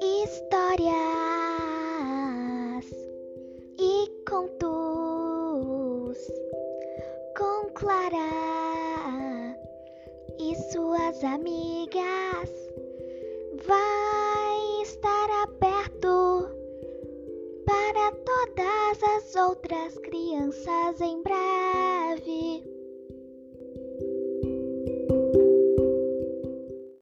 histórias e contos com Clara e suas amigas. Vai estar aberto para todas as outras crianças em breve.